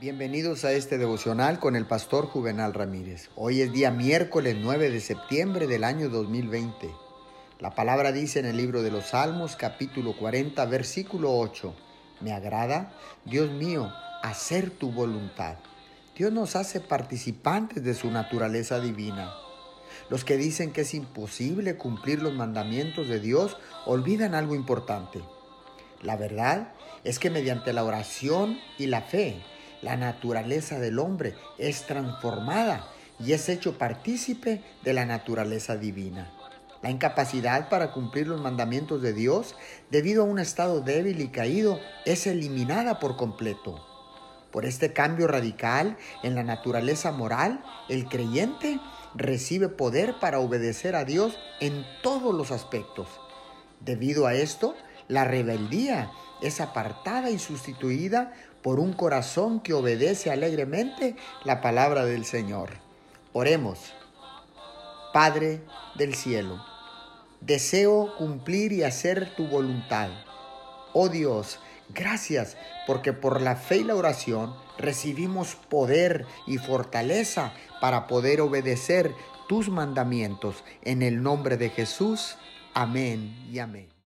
Bienvenidos a este devocional con el pastor Juvenal Ramírez. Hoy es día miércoles 9 de septiembre del año 2020. La palabra dice en el libro de los Salmos capítulo 40 versículo 8, Me agrada, Dios mío, hacer tu voluntad. Dios nos hace participantes de su naturaleza divina. Los que dicen que es imposible cumplir los mandamientos de Dios olvidan algo importante. La verdad es que mediante la oración y la fe, la naturaleza del hombre es transformada y es hecho partícipe de la naturaleza divina. La incapacidad para cumplir los mandamientos de Dios debido a un estado débil y caído es eliminada por completo. Por este cambio radical en la naturaleza moral, el creyente recibe poder para obedecer a Dios en todos los aspectos. Debido a esto, la rebeldía es apartada y sustituida por un corazón que obedece alegremente la palabra del Señor. Oremos. Padre del cielo, deseo cumplir y hacer tu voluntad. Oh Dios, gracias porque por la fe y la oración recibimos poder y fortaleza para poder obedecer tus mandamientos. En el nombre de Jesús. Amén y amén.